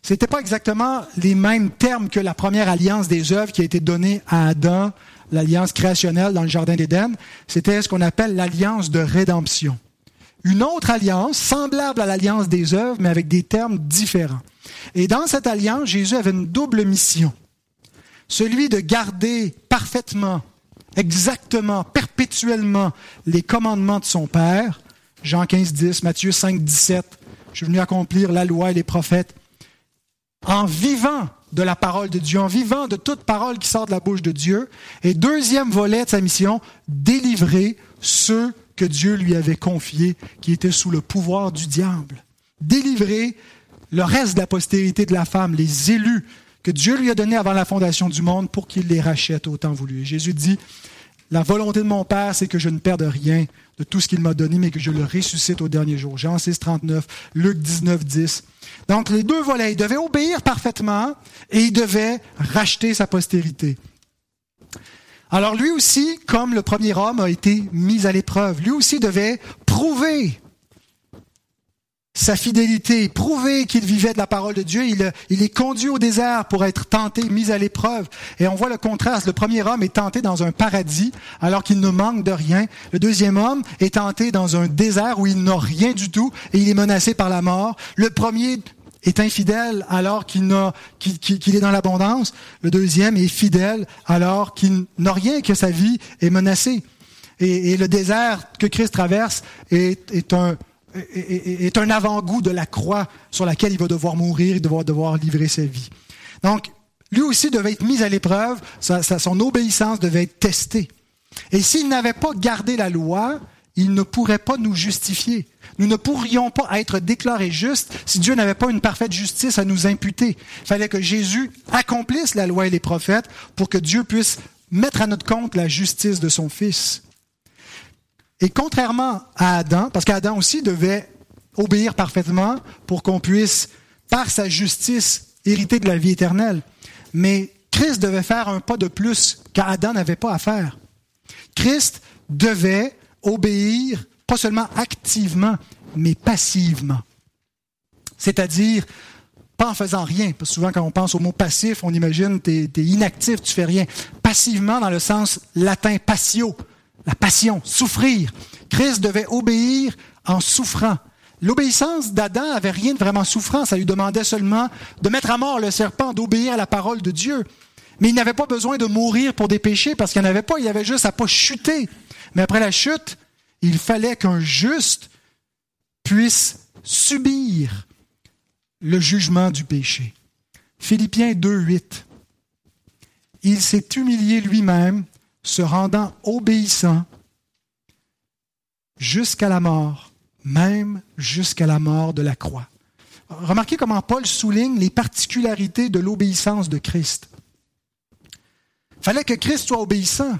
Ce n'était pas exactement les mêmes termes que la première alliance des œuvres qui a été donnée à Adam, l'alliance créationnelle dans le Jardin d'Éden. C'était ce qu'on appelle l'alliance de rédemption. Une autre alliance, semblable à l'alliance des œuvres, mais avec des termes différents. Et dans cette alliance, Jésus avait une double mission. Celui de garder parfaitement, exactement, perpétuellement les commandements de son Père. Jean 15, 10, Matthieu 5, 17. Je suis venu accomplir la loi et les prophètes en vivant de la parole de Dieu, en vivant de toute parole qui sort de la bouche de Dieu. Et deuxième volet de sa mission, délivrer ceux que Dieu lui avait confiés, qui étaient sous le pouvoir du diable. Délivrer le reste de la postérité de la femme, les élus que Dieu lui a donnés avant la fondation du monde pour qu'il les rachète au temps voulu. Et Jésus dit, la volonté de mon Père, c'est que je ne perde rien de tout ce qu'il m'a donné, mais que je le ressuscite au dernier jour. Jean 6, 39, Luc 19, 10. Donc les deux volets, il devait obéir parfaitement et il devait racheter sa postérité. Alors lui aussi, comme le premier homme a été mis à l'épreuve, lui aussi devait prouver sa fidélité, prouver qu'il vivait de la parole de Dieu. Il, il, est conduit au désert pour être tenté, mis à l'épreuve. Et on voit le contraste. Le premier homme est tenté dans un paradis alors qu'il ne manque de rien. Le deuxième homme est tenté dans un désert où il n'a rien du tout et il est menacé par la mort. Le premier est infidèle alors qu'il, n'a, qu'il, est dans l'abondance. Le deuxième est fidèle alors qu'il n'a rien, que sa vie est menacée. Et, et le désert que Christ traverse est, est un est un avant-goût de la croix sur laquelle il va devoir mourir, il va devoir livrer sa vie. Donc, lui aussi devait être mis à l'épreuve, son obéissance devait être testée. Et s'il n'avait pas gardé la loi, il ne pourrait pas nous justifier. Nous ne pourrions pas être déclarés justes si Dieu n'avait pas une parfaite justice à nous imputer. Il fallait que Jésus accomplisse la loi et les prophètes pour que Dieu puisse mettre à notre compte la justice de son Fils. Et contrairement à Adam, parce qu'Adam aussi devait obéir parfaitement pour qu'on puisse, par sa justice, hériter de la vie éternelle. Mais Christ devait faire un pas de plus qu'Adam n'avait pas à faire. Christ devait obéir, pas seulement activement, mais passivement. C'est-à-dire, pas en faisant rien. Parce que souvent, quand on pense au mot passif, on imagine tu es, inactif, tu fais rien. Passivement, dans le sens latin passio, la passion, souffrir. Christ devait obéir en souffrant. L'obéissance d'Adam avait rien de vraiment souffrant, ça lui demandait seulement de mettre à mort le serpent, d'obéir à la parole de Dieu. Mais il n'avait pas besoin de mourir pour des péchés parce qu'il n'y en avait pas, il avait juste à pas chuter. Mais après la chute, il fallait qu'un juste puisse subir le jugement du péché. Philippiens 2, 8. Il s'est humilié lui-même, se rendant obéissant jusqu'à la mort, même jusqu'à la mort de la croix. Remarquez comment Paul souligne les particularités de l'obéissance de Christ. Il fallait que Christ soit obéissant,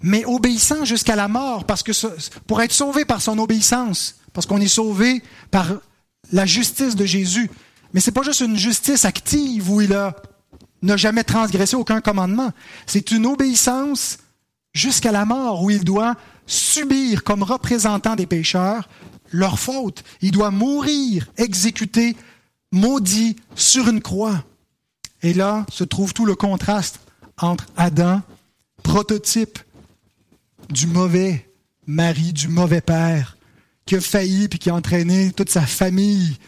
mais obéissant jusqu'à la mort, pour être sauvé par son obéissance, parce qu'on est sauvé par la justice de Jésus. Mais c'est pas juste une justice active où il a n'a jamais transgressé aucun commandement. C'est une obéissance jusqu'à la mort où il doit subir comme représentant des pécheurs leur faute. Il doit mourir, exécuté, maudit sur une croix. Et là se trouve tout le contraste entre Adam, prototype du mauvais mari, du mauvais père, qui a failli puis qui a entraîné toute sa famille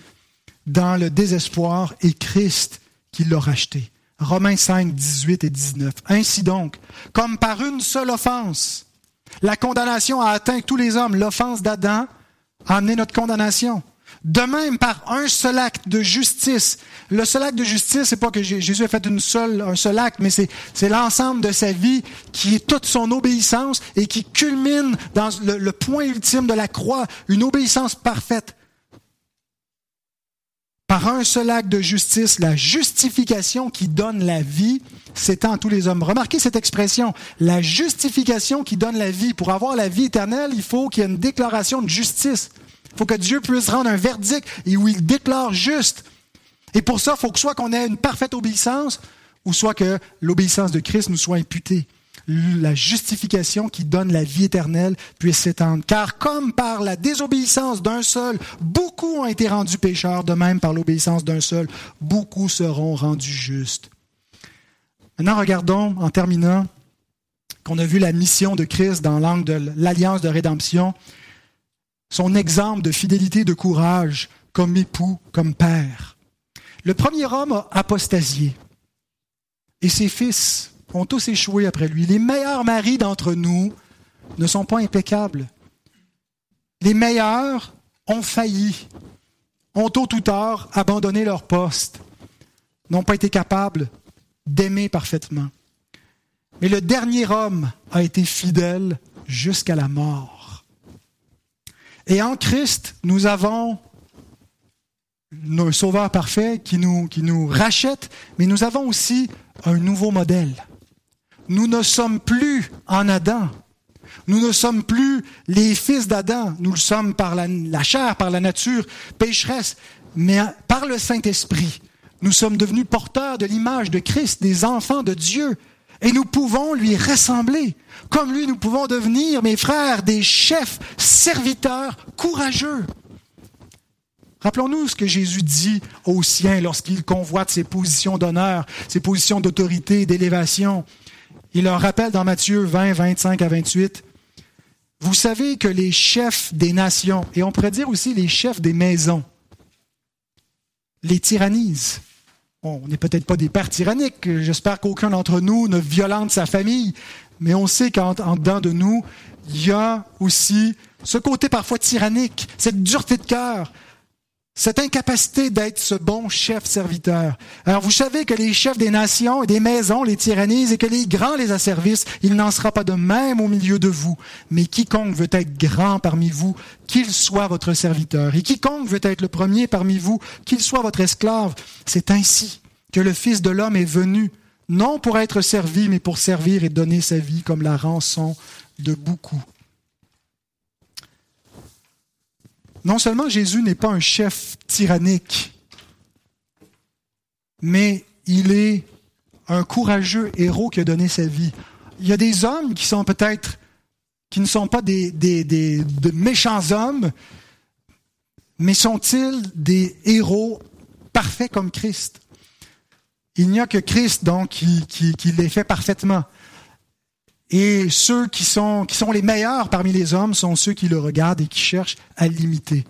dans le désespoir, et Christ qui l'a racheté. Romains 5, 18 et 19. Ainsi donc, comme par une seule offense, la condamnation a atteint tous les hommes, l'offense d'Adam a amené notre condamnation. De même, par un seul acte de justice. Le seul acte de justice, c'est pas que Jésus a fait une seule, un seul acte, mais c'est, c'est l'ensemble de sa vie qui est toute son obéissance et qui culmine dans le point ultime de la croix, une obéissance parfaite par un seul acte de justice, la justification qui donne la vie s'étend à tous les hommes. Remarquez cette expression, la justification qui donne la vie. Pour avoir la vie éternelle, il faut qu'il y ait une déclaration de justice. Il faut que Dieu puisse rendre un verdict et où il déclare juste. Et pour ça, il faut que soit qu'on ait une parfaite obéissance, ou soit que l'obéissance de Christ nous soit imputée la justification qui donne la vie éternelle puisse s'étendre. Car comme par la désobéissance d'un seul, beaucoup ont été rendus pécheurs, de même par l'obéissance d'un seul, beaucoup seront rendus justes. Maintenant, regardons, en terminant, qu'on a vu la mission de Christ dans l'angle de l'alliance de rédemption, son exemple de fidélité, de courage, comme époux, comme père. Le premier homme a apostasié, et ses fils ont tous échoué après lui. Les meilleurs maris d'entre nous ne sont pas impeccables. Les meilleurs ont failli, ont tôt ou tard abandonné leur poste, n'ont pas été capables d'aimer parfaitement. Mais le dernier homme a été fidèle jusqu'à la mort. Et en Christ, nous avons un sauveur parfait qui nous, qui nous rachète, mais nous avons aussi un nouveau modèle nous ne sommes plus en Adam. Nous ne sommes plus les fils d'Adam. Nous le sommes par la, chair, par la nature pécheresse. Mais par le Saint-Esprit, nous sommes devenus porteurs de l'image de Christ, des enfants de Dieu. Et nous pouvons lui ressembler. Comme lui, nous pouvons devenir, mes frères, des chefs, serviteurs, courageux. Rappelons-nous ce que Jésus dit aux siens lorsqu'il convoite ses positions d'honneur, ses positions d'autorité, d'élévation. Il leur rappelle dans Matthieu 20, 25 à 28, Vous savez que les chefs des nations, et on pourrait dire aussi les chefs des maisons, les tyrannisent. on n'est peut-être pas des pères tyranniques, j'espère qu'aucun d'entre nous ne violente sa famille, mais on sait qu'en dedans de nous, il y a aussi ce côté parfois tyrannique, cette dureté de cœur, cette incapacité d'être ce bon chef serviteur. Alors vous savez que les chefs des nations et des maisons les tyrannisent et que les grands les asservissent. Il n'en sera pas de même au milieu de vous. Mais quiconque veut être grand parmi vous, qu'il soit votre serviteur. Et quiconque veut être le premier parmi vous, qu'il soit votre esclave. C'est ainsi que le Fils de l'homme est venu, non pour être servi, mais pour servir et donner sa vie comme la rançon de beaucoup. Non seulement Jésus n'est pas un chef tyrannique, mais il est un courageux héros qui a donné sa vie. Il y a des hommes qui sont peut-être, qui ne sont pas des, de méchants hommes, mais sont-ils des héros parfaits comme Christ? Il n'y a que Christ, donc, qui, qui, qui les fait parfaitement. Et ceux qui sont, qui sont les meilleurs parmi les hommes sont ceux qui le regardent et qui cherchent à l'imiter.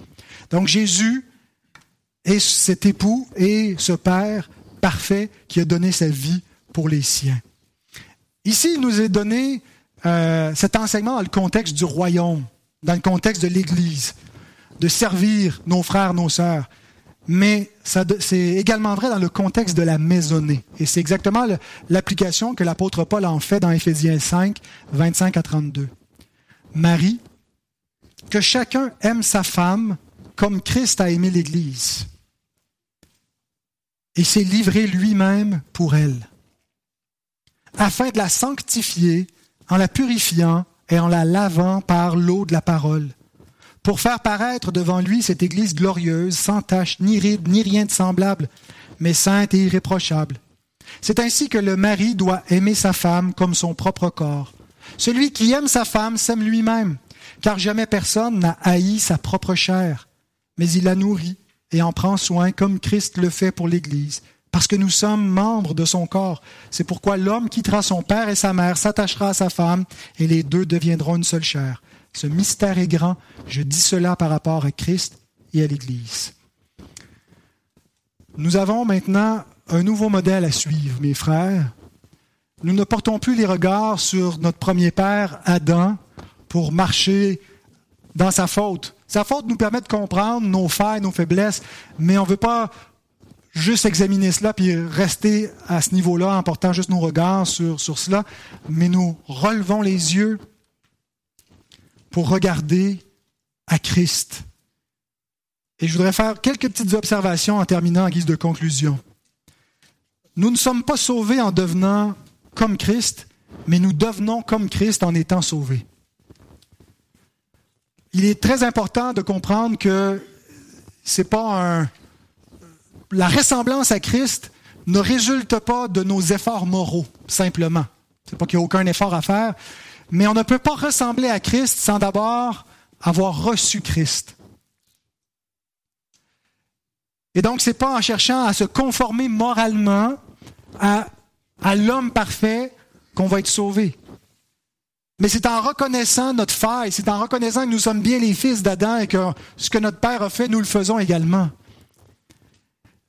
Donc Jésus est cet époux et ce Père parfait qui a donné sa vie pour les siens. Ici, il nous est donné euh, cet enseignement dans le contexte du royaume, dans le contexte de l'Église, de servir nos frères, nos sœurs. Mais c'est également vrai dans le contexte de la maisonnée. Et c'est exactement l'application que l'apôtre Paul en fait dans Éphésiens 5, 25 à 32. Marie, que chacun aime sa femme comme Christ a aimé l'Église et s'est livré lui-même pour elle, afin de la sanctifier en la purifiant et en la lavant par l'eau de la parole, pour faire paraître devant lui cette Église glorieuse, sans tache, ni ride, ni rien de semblable, mais sainte et irréprochable. C'est ainsi que le mari doit aimer sa femme comme son propre corps. Celui qui aime sa femme s'aime lui-même, car jamais personne n'a haï sa propre chair, mais il la nourrit et en prend soin comme Christ le fait pour l'Église, parce que nous sommes membres de son corps. C'est pourquoi l'homme quittera son père et sa mère, s'attachera à sa femme, et les deux deviendront une seule chair. Ce mystère est grand. Je dis cela par rapport à Christ et à l'Église. Nous avons maintenant un nouveau modèle à suivre, mes frères. Nous ne portons plus les regards sur notre premier père, Adam, pour marcher dans sa faute. Sa faute nous permet de comprendre nos failles, nos faiblesses, mais on ne veut pas juste examiner cela puis rester à ce niveau-là en portant juste nos regards sur, sur cela, mais nous relevons les yeux pour regarder à Christ. Et je voudrais faire quelques petites observations en terminant en guise de conclusion. Nous ne sommes pas sauvés en devenant comme Christ, mais nous devenons comme Christ en étant sauvés. Il est très important de comprendre que c'est pas un, la ressemblance à Christ ne résulte pas de nos efforts moraux, simplement. C'est pas qu'il n'y a aucun effort à faire, mais on ne peut pas ressembler à Christ sans d'abord avoir reçu Christ. Et donc, ce n'est pas en cherchant à se conformer moralement à, l'homme parfait qu'on va être sauvé. Mais c'est en reconnaissant notre faille, c'est en reconnaissant que nous sommes bien les fils d'Adam et que ce que notre Père a fait, nous le faisons également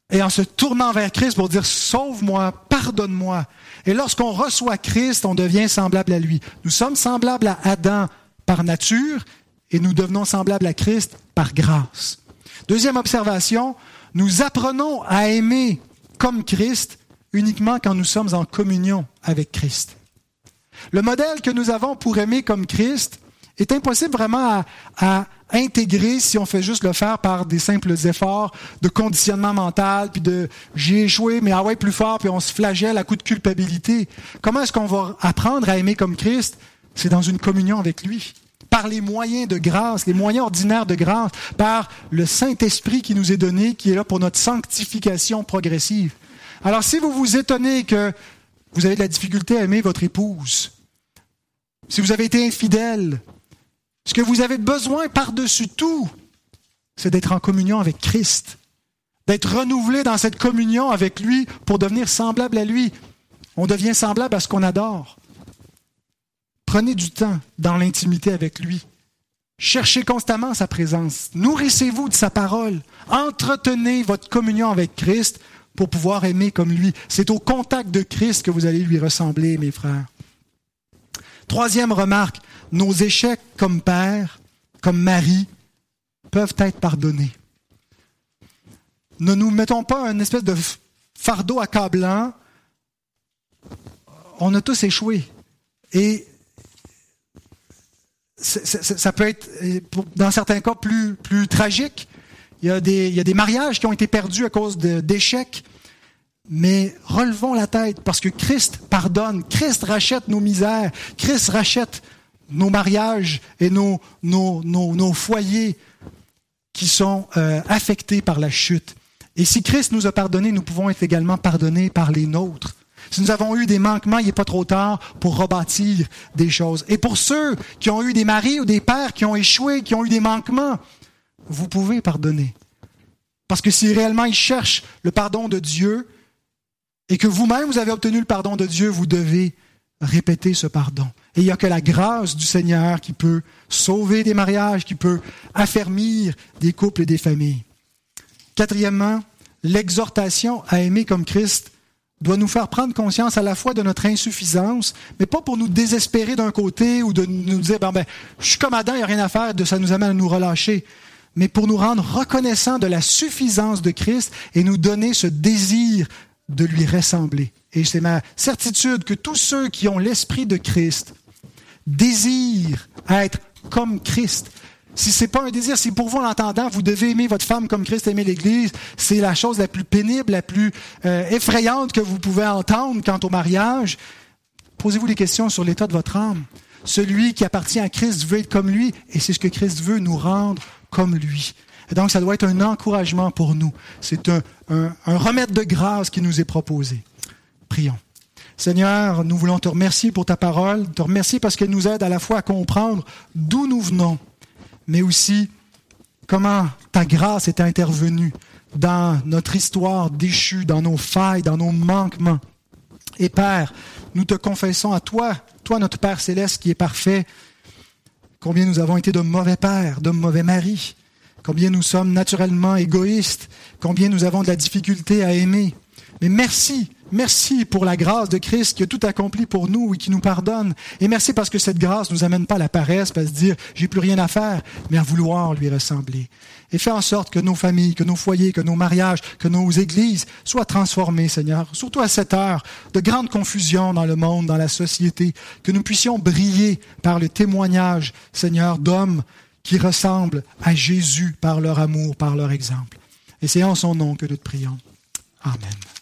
et en se tournant vers Christ pour dire Sauve-moi, pardonne-moi. Et lorsqu'on reçoit Christ, on devient semblable à lui. Nous sommes semblables à Adam par nature et nous devenons semblables à Christ par grâce. Deuxième observation, nous apprenons à aimer comme Christ uniquement quand nous sommes en communion avec Christ. Le modèle que nous avons pour aimer comme Christ est impossible vraiment à, intégrer si on fait juste le faire par des simples efforts de conditionnement mental, puis de j'ai échoué, mais ah ouais, plus fort, puis on se flagelle à coup de culpabilité. Comment est-ce qu'on va apprendre à aimer comme Christ? C'est dans une communion avec lui. Par les moyens de grâce, les moyens ordinaires de grâce, par le Saint-Esprit qui nous est donné, qui est là pour notre sanctification progressive. Alors si vous vous étonnez que vous avez de la difficulté à aimer votre épouse, si vous avez été infidèle, ce que vous avez besoin par-dessus tout, c'est d'être en communion avec Christ, d'être renouvelé dans cette communion avec lui pour devenir semblable à lui. On devient semblable à ce qu'on adore. Prenez du temps dans l'intimité avec lui. Cherchez constamment sa présence. Nourrissez-vous de sa parole. Entretenez votre communion avec Christ pour pouvoir aimer comme lui. C'est au contact de Christ que vous allez lui ressembler, mes frères. Troisième remarque, nos échecs comme père, comme mari, peuvent être pardonnés. Ne nous mettons pas un espèce de fardeau accablant. On a tous échoué. Et ça peut être, dans certains cas, plus, tragique. Il y a des mariages qui ont été perdus à cause d'échecs. Mais relevons la tête parce que Christ pardonne, Christ rachète nos misères, Christ rachète nos mariages et nos, nos, nos, foyers qui sont euh, affectés par la chute. Et si Christ nous a pardonné, nous pouvons être également pardonnés par les nôtres. Si nous avons eu des manquements, il n'est pas trop tard pour rebâtir des choses. Et pour ceux qui ont eu des maris ou des pères qui ont échoué, qui ont eu des manquements, vous pouvez pardonner. Parce que si réellement ils cherchent le pardon de Dieu et que vous-même vous avez obtenu le pardon de Dieu, vous devez répéter ce pardon. Et il n'y a que la grâce du Seigneur qui peut sauver des mariages, qui peut affermir des couples et des familles. Quatrièmement, l'exhortation à aimer comme Christ doit nous faire prendre conscience à la fois de notre insuffisance, mais pas pour nous désespérer d'un côté ou de nous dire, ben, ben je suis comme Adam, il n'y a rien à faire, ça nous amène à nous relâcher, mais pour nous rendre reconnaissants de la suffisance de Christ et nous donner ce désir de lui ressembler. Et c'est ma certitude que tous ceux qui ont l'esprit de Christ désirent être comme Christ. Si c'est pas un désir, si pour vous, en l'entendant, vous devez aimer votre femme comme Christ aimait l'Église, c'est la chose la plus pénible, la plus euh, effrayante que vous pouvez entendre quant au mariage. Posez-vous des questions sur l'état de votre âme. Celui qui appartient à Christ veut être comme lui, et c'est ce que Christ veut, nous rendre comme lui. Et donc, ça doit être un encouragement pour nous. C'est un, remède de grâce qui nous est proposé. Prions. Seigneur, nous voulons te remercier pour ta parole, te remercier parce qu'elle nous aide à la fois à comprendre d'où nous venons, mais aussi comment ta grâce est intervenue dans notre histoire déchue, dans nos failles, dans nos manquements. Et Père, nous te confessons à toi, toi notre Père céleste qui est parfait, combien nous avons été de mauvais pères, de mauvais maris, combien nous sommes naturellement égoïstes, combien nous avons de la difficulté à aimer. Mais merci Merci pour la grâce de Christ qui a tout accompli pour nous et qui nous pardonne. Et merci parce que cette grâce nous amène pas à la paresse, à se dire j'ai plus rien à faire, mais à vouloir lui ressembler. Et fais en sorte que nos familles, que nos foyers, que nos mariages, que nos églises soient transformés, Seigneur. Surtout à cette heure de grande confusion dans le monde, dans la société, que nous puissions briller par le témoignage, Seigneur, d'hommes qui ressemblent à Jésus par leur amour, par leur exemple. Et c'est en son nom que nous te prions. Amen.